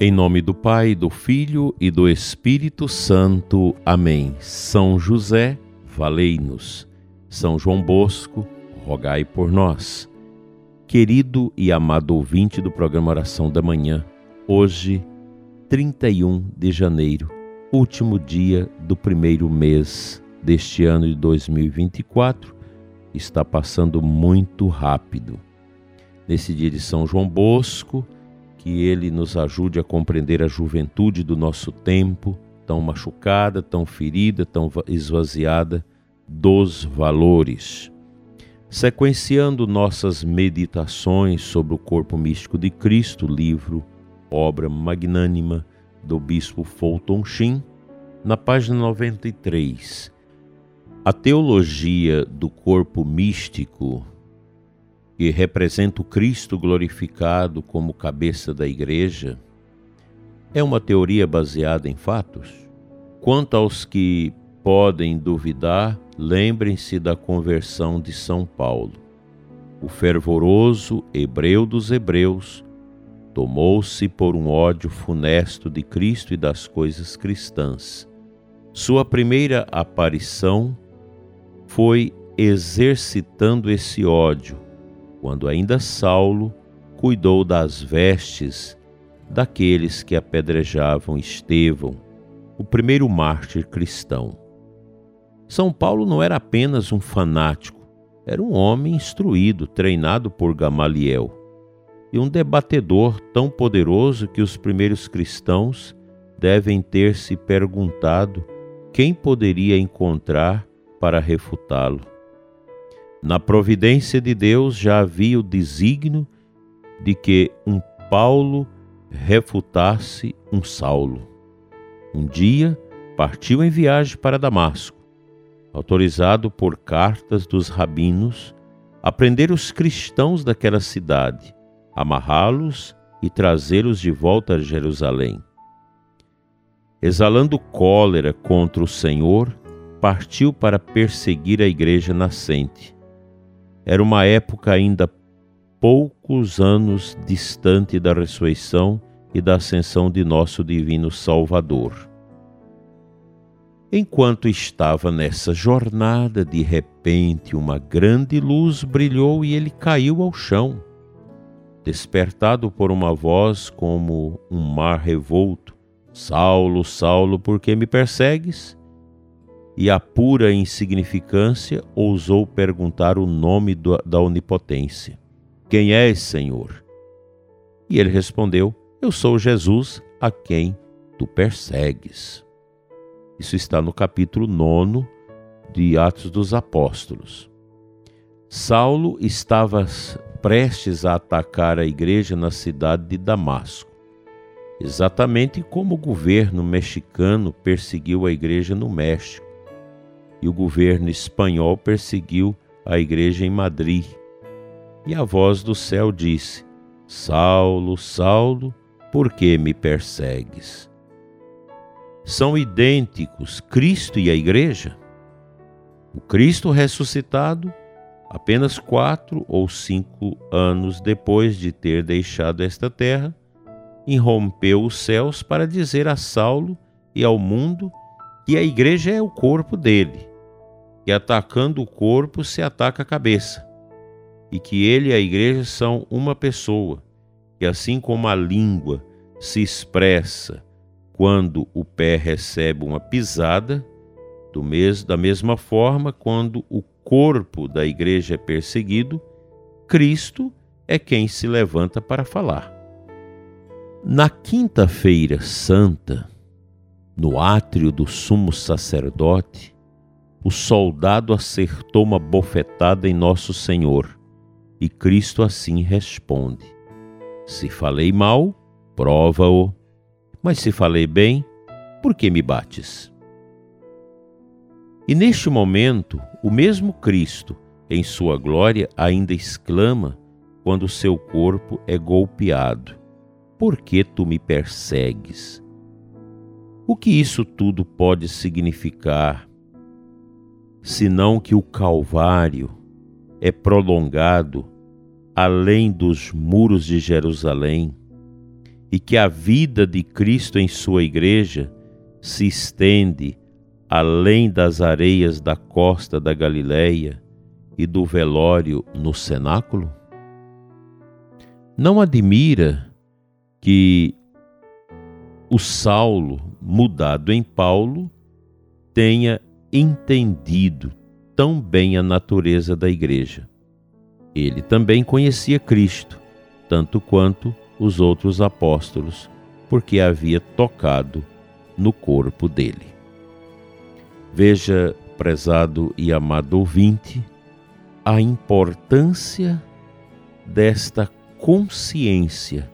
Em nome do Pai, do Filho e do Espírito Santo. Amém. São José, valei-nos. São João Bosco, rogai por nós. Querido e amado ouvinte do programa Oração da Manhã, hoje, 31 de janeiro, último dia do primeiro mês deste ano de 2024, está passando muito rápido. Nesse dia de São João Bosco, que Ele nos ajude a compreender a juventude do nosso tempo, tão machucada, tão ferida, tão esvaziada dos valores. Sequenciando nossas meditações sobre o corpo místico de Cristo, livro, obra magnânima do bispo Fulton Sheen, na página 93. A teologia do corpo místico que representa o Cristo glorificado como cabeça da Igreja, é uma teoria baseada em fatos? Quanto aos que podem duvidar, lembrem-se da conversão de São Paulo. O fervoroso hebreu dos hebreus tomou-se por um ódio funesto de Cristo e das coisas cristãs. Sua primeira aparição foi exercitando esse ódio quando ainda Saulo cuidou das vestes daqueles que apedrejavam Estevão, o primeiro mártir cristão. São Paulo não era apenas um fanático, era um homem instruído, treinado por Gamaliel, e um debatedor tão poderoso que os primeiros cristãos devem ter se perguntado quem poderia encontrar para refutá-lo. Na providência de Deus já havia o desígnio de que um Paulo refutasse um Saulo. Um dia partiu em viagem para Damasco, autorizado por cartas dos rabinos a prender os cristãos daquela cidade, amarrá-los e trazê-los de volta a Jerusalém. Exalando cólera contra o Senhor, partiu para perseguir a igreja nascente era uma época ainda poucos anos distante da ressurreição e da ascensão de nosso divino Salvador. Enquanto estava nessa jornada, de repente uma grande luz brilhou e ele caiu ao chão. Despertado por uma voz como um mar revolto: Saulo, Saulo, por que me persegues? E a pura insignificância ousou perguntar o nome do, da onipotência: Quem és, Senhor? E ele respondeu: Eu sou Jesus a quem tu persegues. Isso está no capítulo 9 de Atos dos Apóstolos. Saulo estava prestes a atacar a igreja na cidade de Damasco, exatamente como o governo mexicano perseguiu a igreja no México e o governo espanhol perseguiu a igreja em Madrid. E a voz do céu disse: Saulo, Saulo, por que me persegues? São idênticos Cristo e a igreja? O Cristo ressuscitado, apenas quatro ou cinco anos depois de ter deixado esta terra, irrompeu os céus para dizer a Saulo e ao mundo que a igreja é o corpo dele que atacando o corpo se ataca a cabeça, e que ele e a igreja são uma pessoa, que assim como a língua se expressa quando o pé recebe uma pisada, mesmo, da mesma forma, quando o corpo da igreja é perseguido, Cristo é quem se levanta para falar. Na quinta-feira santa, no átrio do sumo sacerdote, o soldado acertou uma bofetada em Nosso Senhor, e Cristo assim responde: Se falei mal, prova-o, mas se falei bem, por que me bates? E neste momento, o mesmo Cristo, em sua glória, ainda exclama quando seu corpo é golpeado: Por que tu me persegues? O que isso tudo pode significar senão que o Calvário é prolongado além dos muros de Jerusalém e que a vida de Cristo em sua igreja se estende além das areias da costa da Galileia e do velório no cenáculo? Não admira que o Saulo, mudado em Paulo, tenha entendido tão bem a natureza da igreja. Ele também conhecia Cristo, tanto quanto os outros apóstolos, porque havia tocado no corpo dele. Veja, prezado e amado ouvinte, a importância desta consciência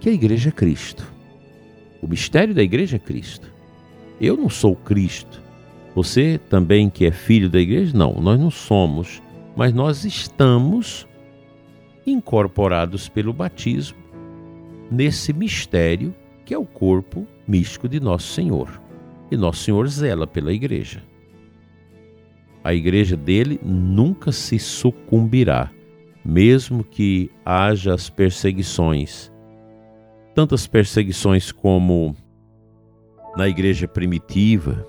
que a igreja é Cristo. O mistério da igreja é Cristo. Eu não sou Cristo. Você também que é filho da igreja? Não, nós não somos, mas nós estamos incorporados pelo batismo nesse mistério que é o corpo místico de Nosso Senhor. E Nosso Senhor zela pela igreja. A igreja dele nunca se sucumbirá, mesmo que haja as perseguições. Tantas perseguições como na igreja primitiva,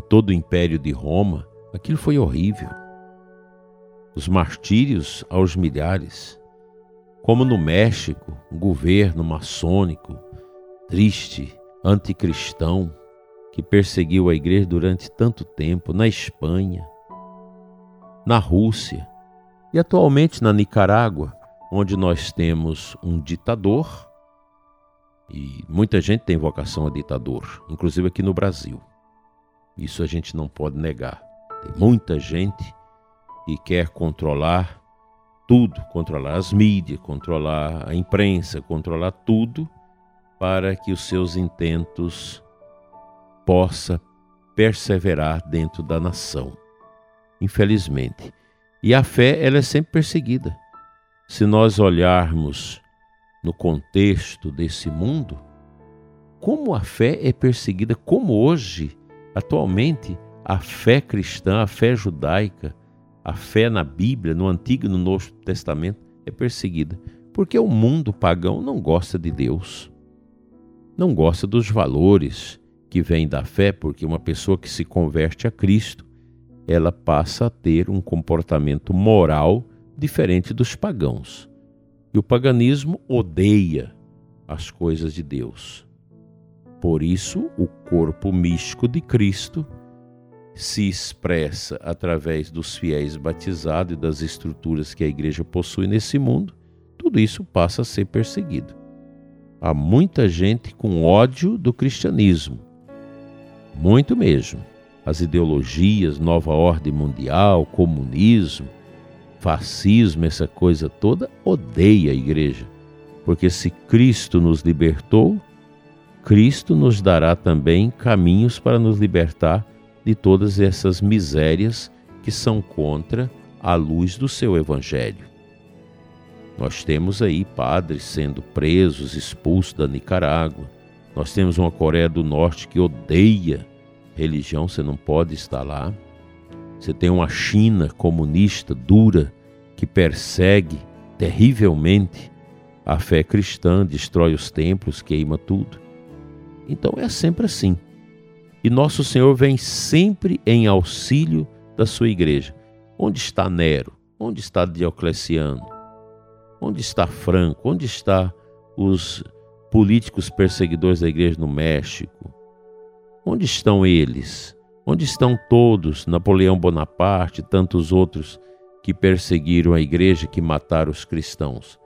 todo o império de Roma, aquilo foi horrível. Os martírios aos milhares, como no México, um governo maçônico, triste, anticristão, que perseguiu a igreja durante tanto tempo, na Espanha, na Rússia e atualmente na Nicarágua, onde nós temos um ditador e muita gente tem vocação a ditador, inclusive aqui no Brasil. Isso a gente não pode negar. Tem muita gente que quer controlar tudo, controlar as mídias, controlar a imprensa, controlar tudo para que os seus intentos possa perseverar dentro da nação. Infelizmente. E a fé, ela é sempre perseguida. Se nós olharmos no contexto desse mundo, como a fé é perseguida, como hoje, atualmente, a fé cristã, a fé judaica, a fé na Bíblia, no Antigo e no Novo Testamento, é perseguida. Porque o mundo pagão não gosta de Deus, não gosta dos valores que vêm da fé, porque uma pessoa que se converte a Cristo, ela passa a ter um comportamento moral diferente dos pagãos. E o paganismo odeia as coisas de Deus. Por isso, o corpo místico de Cristo se expressa através dos fiéis batizados e das estruturas que a igreja possui nesse mundo, tudo isso passa a ser perseguido. Há muita gente com ódio do cristianismo, muito mesmo. As ideologias, nova ordem mundial, comunismo, fascismo, essa coisa toda, odeia a igreja. Porque se Cristo nos libertou, Cristo nos dará também caminhos para nos libertar de todas essas misérias que são contra a luz do seu evangelho. Nós temos aí padres sendo presos, expulsos da Nicarágua. Nós temos uma Coreia do Norte que odeia religião, você não pode estar lá. Você tem uma China comunista dura que persegue terrivelmente a fé cristã, destrói os templos, queima tudo. Então é sempre assim. E nosso Senhor vem sempre em auxílio da sua igreja. Onde está Nero? Onde está Diocleciano? Onde está Franco? Onde está os políticos perseguidores da igreja no México? Onde estão eles? Onde estão todos? Napoleão Bonaparte, tantos outros que perseguiram a igreja, que mataram os cristãos.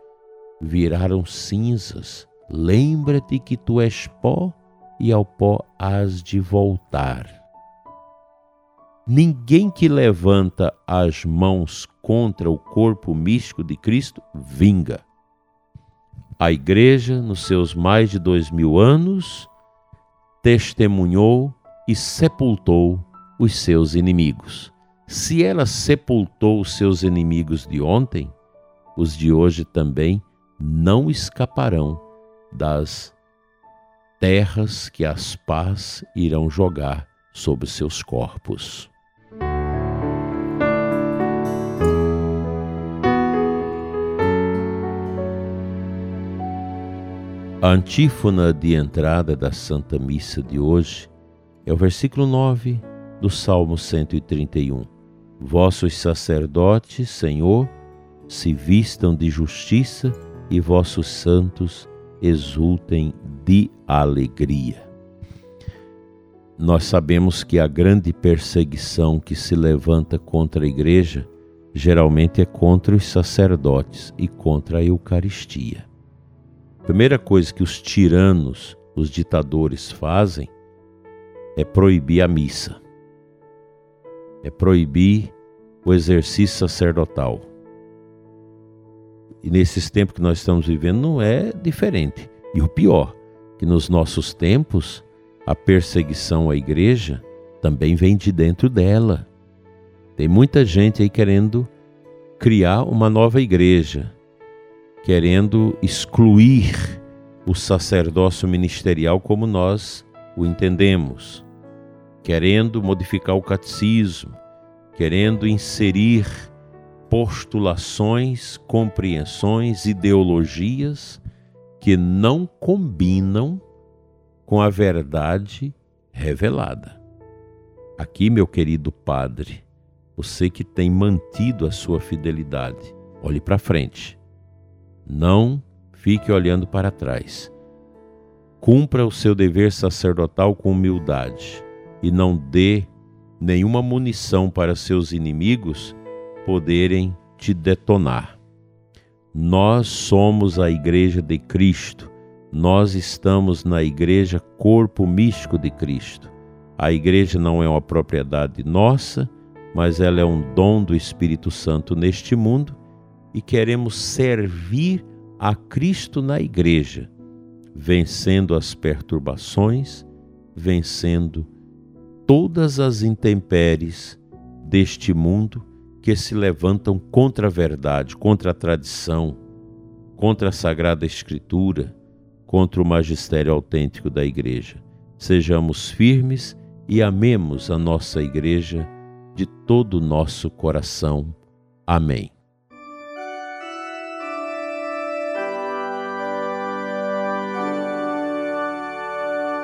Viraram cinzas. Lembra-te que tu és pó e ao pó has de voltar. Ninguém que levanta as mãos contra o corpo místico de Cristo vinga. A igreja, nos seus mais de dois mil anos, testemunhou e sepultou os seus inimigos. Se ela sepultou os seus inimigos de ontem, os de hoje também não escaparão das terras que as pás irão jogar sobre seus corpos. A antífona de entrada da Santa Missa de hoje é o versículo 9 do Salmo 131. Vossos sacerdotes, Senhor, se vistam de justiça e vossos santos exultem de alegria. Nós sabemos que a grande perseguição que se levanta contra a igreja geralmente é contra os sacerdotes e contra a Eucaristia. A primeira coisa que os tiranos, os ditadores fazem é proibir a missa, é proibir o exercício sacerdotal. E nesses tempos que nós estamos vivendo não é diferente. E o pior, que nos nossos tempos a perseguição à igreja também vem de dentro dela. Tem muita gente aí querendo criar uma nova igreja, querendo excluir o sacerdócio ministerial como nós o entendemos, querendo modificar o catecismo, querendo inserir postulações, compreensões, ideologias que não combinam com a verdade revelada. Aqui, meu querido Padre, você que tem mantido a sua fidelidade, olhe para frente. Não fique olhando para trás. Cumpra o seu dever sacerdotal com humildade e não dê nenhuma munição para seus inimigos poderem te detonar. Nós somos a Igreja de Cristo. Nós estamos na Igreja Corpo Místico de Cristo. A Igreja não é uma propriedade nossa, mas ela é um dom do Espírito Santo neste mundo e queremos servir a Cristo na Igreja, vencendo as perturbações, vencendo todas as intempéries deste mundo que se levantam contra a verdade, contra a tradição, contra a Sagrada Escritura, contra o magistério autêntico da Igreja. Sejamos firmes e amemos a nossa Igreja de todo o nosso coração. Amém.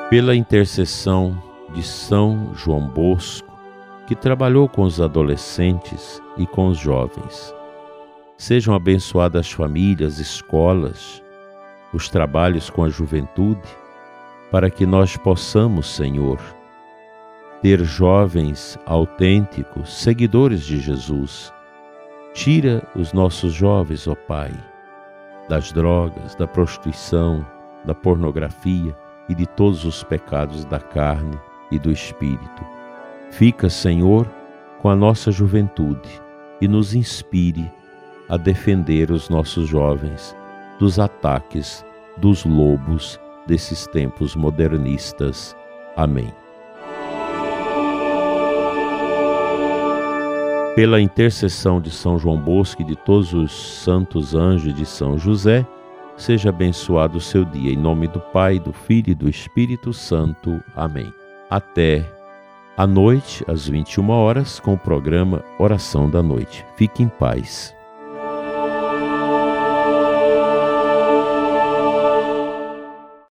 Pela intercessão de São João Bosco, que trabalhou com os adolescentes e com os jovens. Sejam abençoadas as famílias, escolas, os trabalhos com a juventude, para que nós possamos, Senhor, ter jovens autênticos, seguidores de Jesus. Tira os nossos jovens, ó Pai, das drogas, da prostituição, da pornografia e de todos os pecados da carne e do espírito. Fica, Senhor, com a nossa juventude e nos inspire a defender os nossos jovens dos ataques dos lobos desses tempos modernistas. Amém. Pela intercessão de São João Bosco e de todos os santos anjos de São José, seja abençoado o seu dia. Em nome do Pai, do Filho e do Espírito Santo. Amém. Até à noite, às 21 horas, com o programa Oração da Noite. Fique em paz.